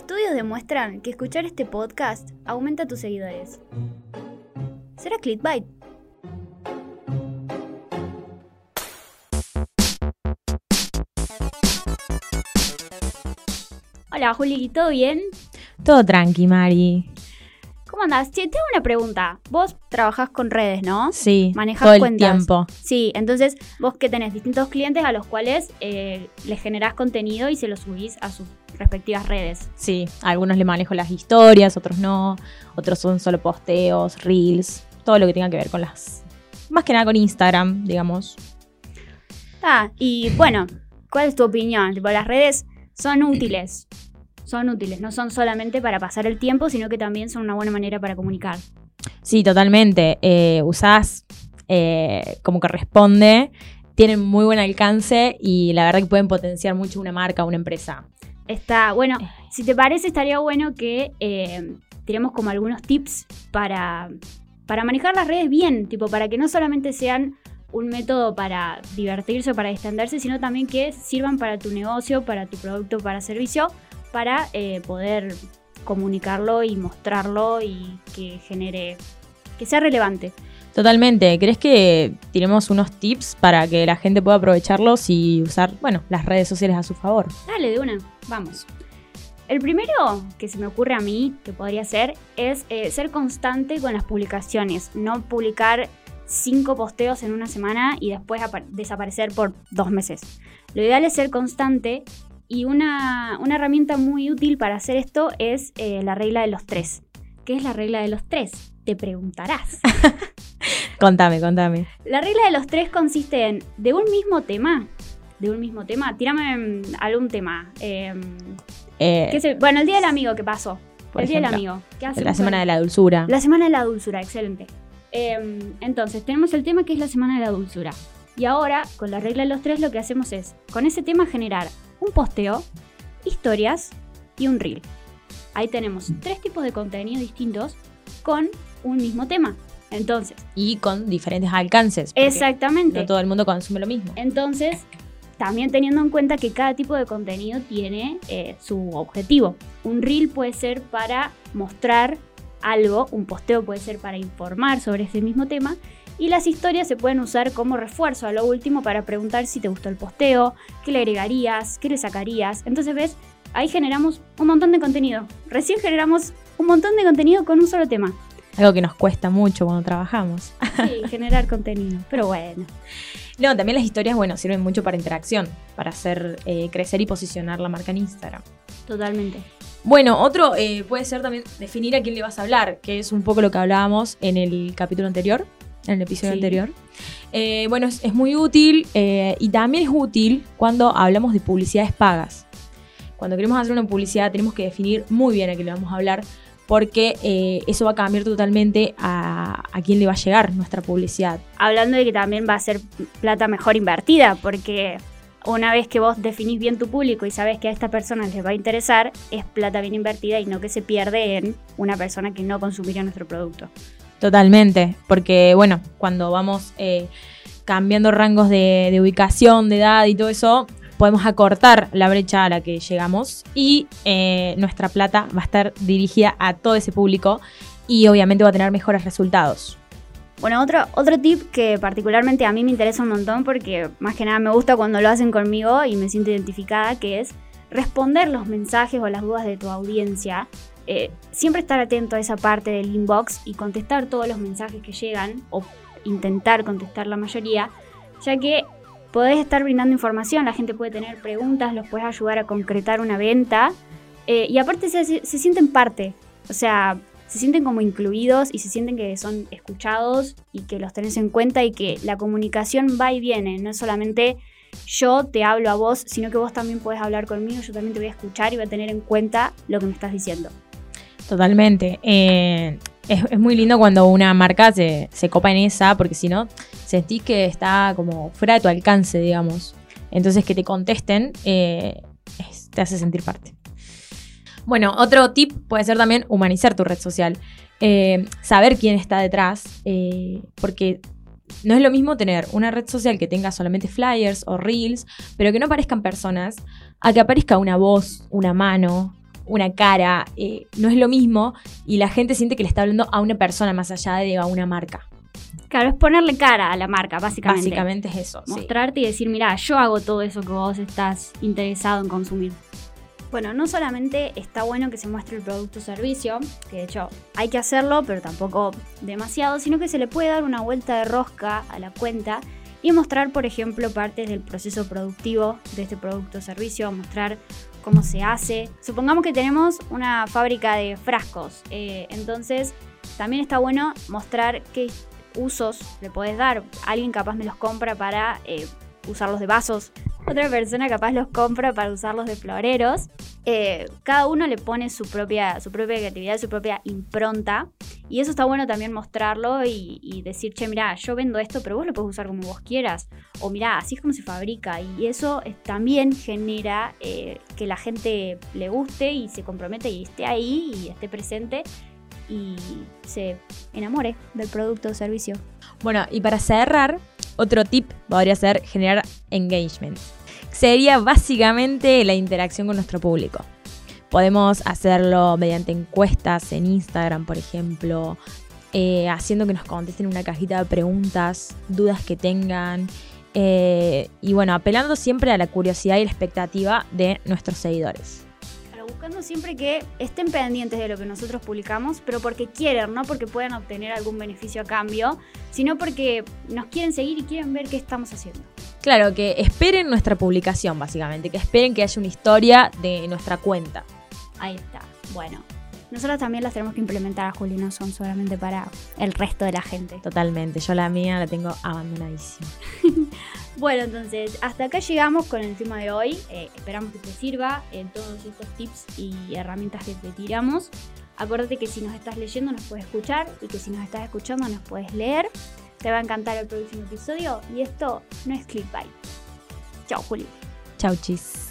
Estudios demuestran que escuchar este podcast aumenta tus seguidores. ¿Será clickbait? Hola Juli, ¿todo bien? Todo tranqui, Mari. ¿Cómo andás? Che, tengo una pregunta. Vos trabajás con redes, ¿no? Sí, Manejás todo el cuentas. tiempo. Sí, entonces vos que tenés distintos clientes a los cuales eh, les generás contenido y se lo subís a sus respectivas redes. Sí, a algunos le manejo las historias, otros no. Otros son solo posteos, reels, todo lo que tenga que ver con las... Más que nada con Instagram, digamos. Ah, y bueno, ¿cuál es tu opinión? Tipo, las redes son útiles. Son útiles, no son solamente para pasar el tiempo, sino que también son una buena manera para comunicar. Sí, totalmente. Eh, usás eh, como corresponde, tienen muy buen alcance y la verdad que pueden potenciar mucho una marca, una empresa. Está, bueno, si te parece, estaría bueno que eh, tiremos como algunos tips para, para manejar las redes bien, tipo, para que no solamente sean un método para divertirse o para distenderse, sino también que sirvan para tu negocio, para tu producto, para servicio, para eh, poder comunicarlo y mostrarlo y que genere, que sea relevante. Totalmente. ¿Crees que tenemos unos tips para que la gente pueda aprovecharlos y usar, bueno, las redes sociales a su favor? Dale, de una, vamos. El primero que se me ocurre a mí, que podría ser, es eh, ser constante con las publicaciones. No publicar cinco posteos en una semana y después apa- desaparecer por dos meses. Lo ideal es ser constante y una, una herramienta muy útil para hacer esto es eh, la regla de los tres. ¿Qué es la regla de los tres? Te preguntarás. Contame, contame. La regla de los tres consiste en, de un mismo tema, de un mismo tema, tírame mm, algún tema. em, Eh, ¿Qué? Bueno, el Día del Amigo, ¿qué pasó? El Día del Amigo. ¿Qué hacemos la semana de la dulzura. La Semana de la Dulzura, excelente. Em, entonces, tenemos el tema que es la Semana de la Dulzura. Y ahora, con la regla de los tres, lo que hacemos es, con ese tema, generar un posteo, historias y un reel. Ahí tenemos tres tipos de contenido distintos con un mismo tema. Entonces, Y con diferentes alcances. exactamente. No todo el mundo consume lo mismo. Entonces, también teniendo en cuenta que cada tipo de contenido tiene eh, su objetivo. Un reel puede ser para mostrar algo, un posteo puede ser para informar sobre ese mismo tema y las historias se pueden usar como refuerzo a lo último para preguntar si te gustó el posteo, qué le agregarías, qué le sacarías. Entonces, ves, ahí generamos un montón de contenido. Recién generamos un montón de contenido con un solo tema. Algo que nos cuesta mucho cuando trabajamos. Sí, generar contenido. Pero bueno. No, también las historias, bueno, sirven mucho para interacción, para hacer eh, crecer y posicionar la marca en Instagram. Totalmente. Bueno, otro eh, puede ser también definir a quién le vas a hablar, que es un poco lo que hablábamos en el capítulo anterior, en el episodio Sí. anterior. Eh, bueno, es, es muy útil eh, y también es útil cuando hablamos de publicidades pagas. Cuando queremos hacer una publicidad tenemos que definir muy bien a quién le vamos a hablar porque eh, eso va a cambiar totalmente a, a quién le va a llegar nuestra publicidad. hablando de que también va a ser plata mejor invertida, porque una vez que vos definís bien tu público y sabes que a esta persona les va a interesar, es plata bien invertida y no que se pierde en una persona que no consumiría nuestro producto. Totalmente, porque bueno, cuando vamos eh, cambiando rangos de, ubicación, de edad y todo eso, podemos acortar la brecha a la que llegamos y eh, nuestra plata va a estar dirigida a todo ese público y obviamente va a tener mejores resultados. Bueno, otro, otro tip que particularmente a mí me interesa un montón porque más que nada me gusta cuando lo hacen conmigo y me siento identificada, que es responder los mensajes o las dudas de tu audiencia. Eh, siempre estar atento a esa parte del inbox y contestar todos los mensajes que llegan o intentar contestar la mayoría, ya que podés estar brindando información, la gente puede tener preguntas, los puedes ayudar a concretar una venta eh, y aparte se, se sienten parte, o sea, se sienten como incluidos y se sienten que son escuchados y que los tenés en cuenta y que la comunicación va y viene, no es solamente yo te hablo a vos, sino que vos también podés hablar conmigo, yo también te voy a escuchar y voy a tener en cuenta lo que me estás diciendo. Totalmente. Eh, es, muy lindo cuando una marca se, se copa en esa, porque si no, sentís que está como fuera de tu alcance, digamos. Entonces que te contesten eh, te hace sentir parte. Bueno, otro tip puede ser también humanizar tu red social. Eh, saber quién está detrás, porque no es lo mismo tener una red social que tenga solamente flyers o reels, pero que no aparezcan personas, a que aparezca una voz, una mano, una cara, eh, no es lo mismo y la gente siente que le está hablando a una persona más allá de a una marca. Claro, es ponerle cara a la marca, básicamente. Básicamente es eso. sí. Mostrarte y decir, mira, yo hago todo eso que vos estás interesado en consumir. Bueno, no solamente está bueno que se muestre el producto o servicio, que de hecho hay que hacerlo, pero tampoco demasiado, sino que se le puede dar una vuelta de rosca a la cuenta y mostrar, por ejemplo, partes del proceso productivo de este producto o servicio, mostrar cómo se hace. Supongamos que tenemos una fábrica de frascos, eh, entonces también está bueno mostrar qué usos le podés dar. Alguien capaz me los compra para eh, usarlos de vasos, otra persona capaz los compra para usarlos de floreros. Eh, cada uno le pone su propia, su propia creatividad, su propia impronta. Y eso está bueno también mostrarlo y, y decir, che, mira, yo vendo esto, pero vos lo puedes usar como vos quieras. O mira, así es como se fabrica. Y eso es- también genera eh, que la gente le guste y se compromete y esté ahí y esté presente y se enamore del producto o servicio. Bueno, y para cerrar, otro tip podría ser generar engagement. Sería básicamente la interacción con nuestro público. Podemos hacerlo mediante encuestas en Instagram, por ejemplo, eh, haciendo que nos contesten una cajita de preguntas, dudas que tengan. eh, y bueno, apelando siempre a la curiosidad y la expectativa de nuestros seguidores. Buscando siempre que estén pendientes de lo que nosotros publicamos, pero porque quieren, no porque puedan obtener algún beneficio a cambio, sino porque nos quieren seguir y quieren ver qué estamos haciendo. Claro, que esperen nuestra publicación, básicamente, que esperen que haya una historia de nuestra cuenta. Ahí está. Bueno, nosotros también las tenemos que implementar a Juli, no son solamente para el resto de la gente. Totalmente, yo la mía la tengo abandonadísima. Bueno, entonces hasta acá llegamos con el tema de hoy. Eh, esperamos que te sirva en todos estos tips y herramientas que te tiramos. Acuérdate que si nos estás leyendo nos puedes escuchar y que si nos estás escuchando nos puedes leer. Te va a encantar el próximo episodio y esto no es clickbait. Chao, Juli. Chau, chis.